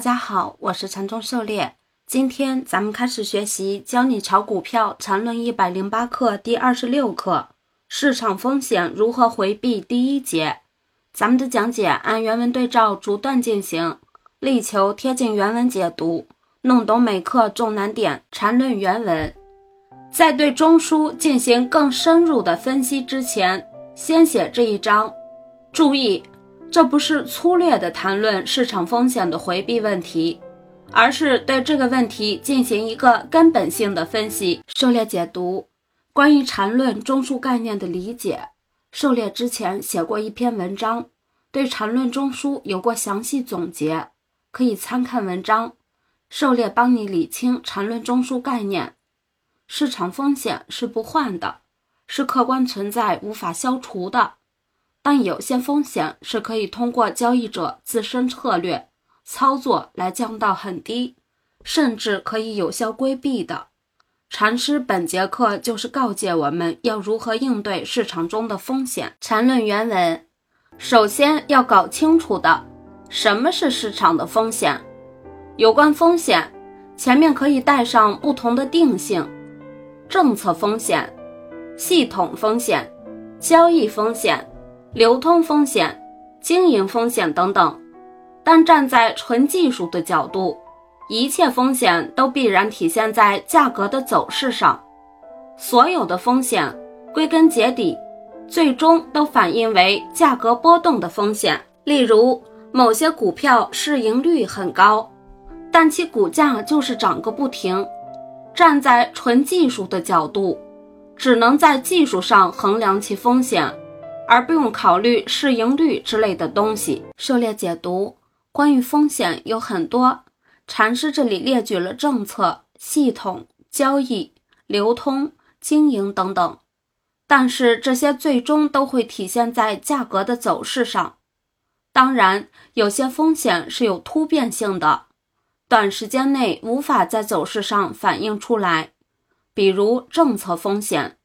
大家好，我是禅宗狩猎。今天咱们开始学习《教你炒股票禅论一百零八课》第二十六课：市场风险如何回避？第一节，咱们的讲解按原文对照逐段进行，力求贴近原文解读，弄懂每课重难点。禅论原文，在对中枢进行更深入的分析之前，先写这一章。注意。这不是粗略的谈论市场风险的回避问题，而是对这个问题进行一个根本性的分析。狩猎解读关于缠论中枢概念的理解，狩猎之前写过一篇文章，对缠论中枢有过详细总结，可以参看文章。狩猎帮你理清缠论中枢概念。市场风险是不换的，是客观存在、无法消除的。但有些风险是可以通过交易者自身策略操作来降到很低，甚至可以有效规避的。禅师本节课就是告诫我们要如何应对市场中的风险。禅论原文，首先要搞清楚的，什么是市场的风险？有关风险，前面可以带上不同的定性：政策风险、系统风险、交易风险。流通风险、经营风险等等，但站在纯技术的角度，一切风险都必然体现在价格的走势上。所有的风险，归根结底，最终都反映为价格波动的风险。例如，某些股票市盈率很高，但其股价就是涨个不停。站在纯技术的角度，只能在技术上衡量其风险。而不用考虑市盈率之类的东西。狩猎解读关于风险有很多，禅师这里列举了政策、系统、交易、流通、经营等等，但是这些最终都会体现在价格的走势上。当然，有些风险是有突变性的，短时间内无法在走势上反映出来，比如政策风险。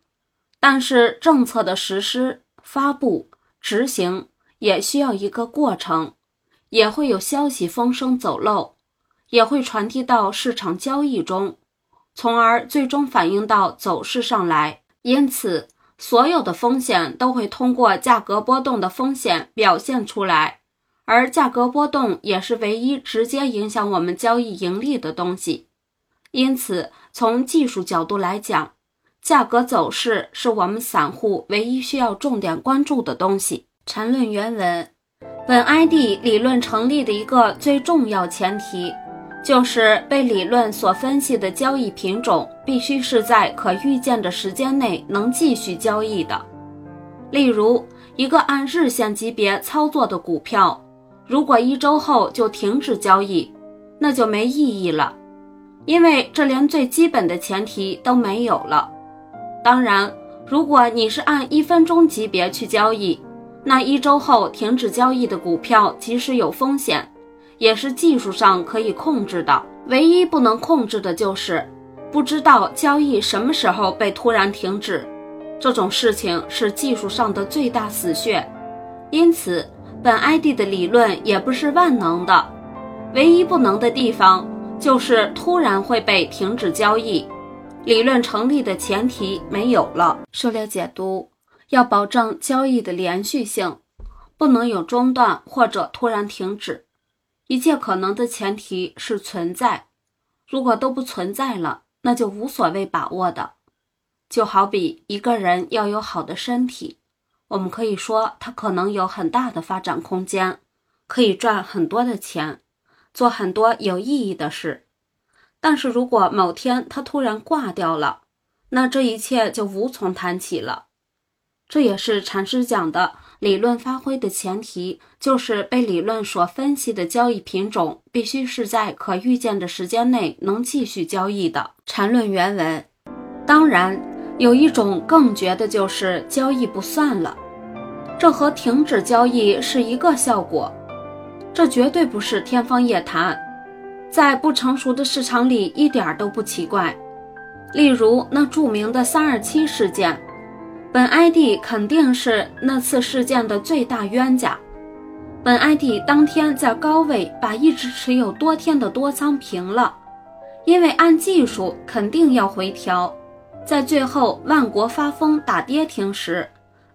但是政策的实施。发布、执行也需要一个过程，也会有消息风声走漏，也会传递到市场交易中，从而最终反映到走势上来。因此，所有的风险都会通过价格波动的风险表现出来，而价格波动也是唯一直接影响我们交易盈利的东西。因此，从技术角度来讲，价格走势是我们散户唯一需要重点关注的东西。缠论原文，本 ID 理论成立的一个最重要前提，就是被理论所分析的交易品种必须是在可预见的时间内能继续交易的。例如，一个按日线级别操作的股票，如果一周后就停止交易，那就没意义了，因为这连最基本的前提都没有了。当然，如果你是按一分钟级别去交易，那一周后停止交易的股票即使有风险，也是技术上可以控制的。唯一不能控制的就是不知道交易什么时候被突然停止，这种事情是技术上的最大死穴。因此，本 ID 的理论也不是万能的，唯一不能的地方就是突然会被停止交易。理论成立的前提没有了。狩猎解读要保证交易的连续性，不能有中断或者突然停止。一切可能的前提是存在，如果都不存在了，那就无所谓把握的。就好比一个人要有好的身体，我们可以说他可能有很大的发展空间，可以赚很多的钱，做很多有意义的事。但是如果某天他突然挂掉了，那这一切就无从谈起了。这也是禅师讲的理论发挥的前提，就是被理论所分析的交易品种必须是在可预见的时间内能继续交易的。禅论原文，当然有一种更绝的，就是交易不算了，这和停止交易是一个效果，这绝对不是天方夜谭。在不成熟的市场里一点都不奇怪。例如那著名的三二七事件，本 ID 肯定是那次事件的最大冤家。本 ID 当天在高位把一直持有多天的多仓平了，因为按技术肯定要回调。在最后万国发疯打跌停时，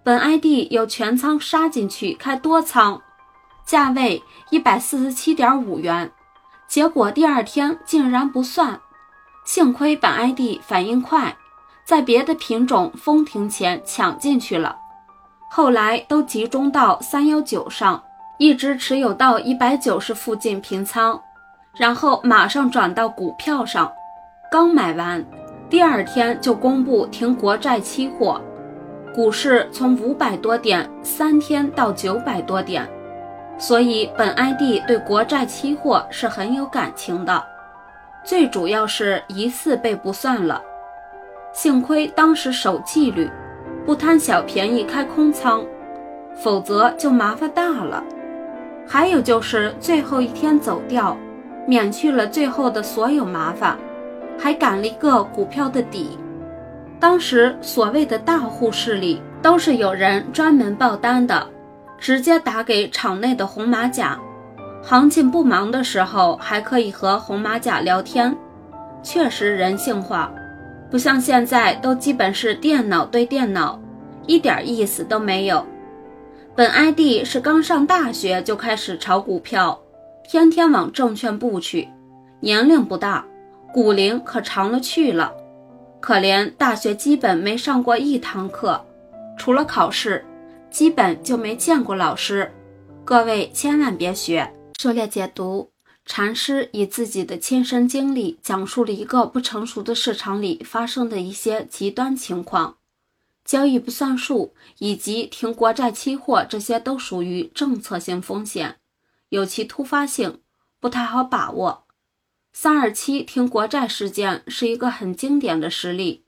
本 ID 又全仓杀进去开多仓，价位一百四十七点五元，结果第二天竟然不算。幸亏本 ID 反应快，在别的品种封停前抢进去了，后来都集中到三幺九上。一直持有到一百九十附近平仓，然后马上转到股票上，刚买完，第二天就公布停国债期货，股市从五百多点三天到九百多点，所以本 ID 对国债期货是很有感情的，最主要是疑似被不算了，幸亏当时守纪律，不贪小便宜开空仓，否则就麻烦大了。还有就是最后一天走掉，免去了最后的所有麻烦，还赶了一个股票的底。当时所谓的大户势力都是有人专门报单的，直接打给场内的红马甲，行情不忙的时候还可以和红马甲聊天，确实人性化，不像现在都基本是电脑对电脑，一点意思都没有。本 ID 是刚上大学就开始炒股票，天天往证券部去，年龄不大，股龄可长了去了。可怜大学基本没上过一堂课，除了考试，基本就没见过老师。各位千万别学。狩猎解读：禅师以自己的亲身经历讲述了一个不成熟的市场里发生的一些极端情况。交易不算数，以及停国债期货，这些都属于政策性风险，有其突发性，不太好把握。三二七停国债事件是一个很经典的实例，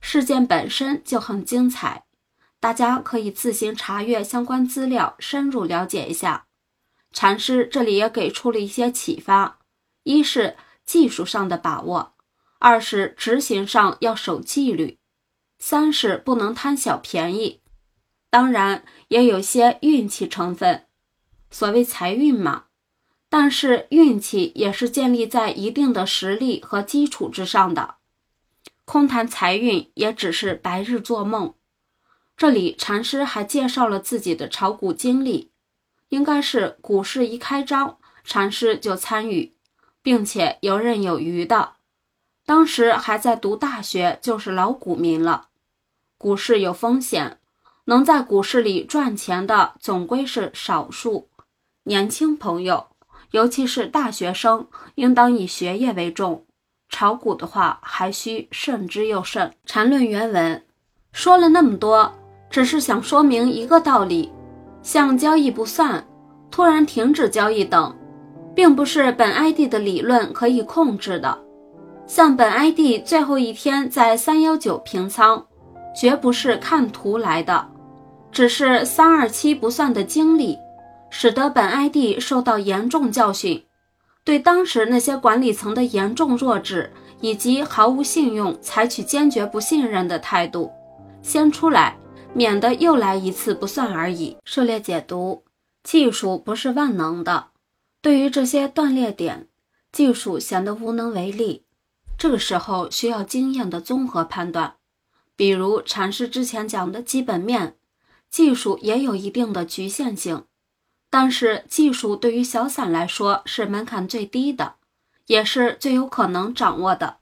事件本身就很精彩，大家可以自行查阅相关资料，深入了解一下。禅师这里也给出了一些启发：一是技术上的把握，二是执行上要守纪律。三是不能贪小便宜，当然也有些运气成分，所谓财运嘛。但是运气也是建立在一定的实力和基础之上的，空谈财运也只是白日做梦。这里禅师还介绍了自己的炒股经历，应该是股市一开张，禅师就参与，并且游刃有余的。当时还在读大学，就是老股民了。股市有风险，能在股市里赚钱的总归是少数。年轻朋友，尤其是大学生，应当以学业为重。炒股的话，还需慎之又慎。缠论原文说了那么多，只是想说明一个道理：像交易不算、突然停止交易等，并不是本 ID 的理论可以控制的。像本 ID 最后一天在三幺九平仓。绝不是看图来的，只是三二七不算的经历，使得本 ID 受到严重教训，对当时那些管理层的严重弱智以及毫无信用，采取坚决不信任的态度，先出来，免得又来一次不算而已。涉猎解读：技术不是万能的，对于这些断裂点，技术显得无能为力，这个时候需要经验的综合判断。比如禅师之前讲的基本面，技术也有一定的局限性，但是技术对于小散来说是门槛最低的，也是最有可能掌握的。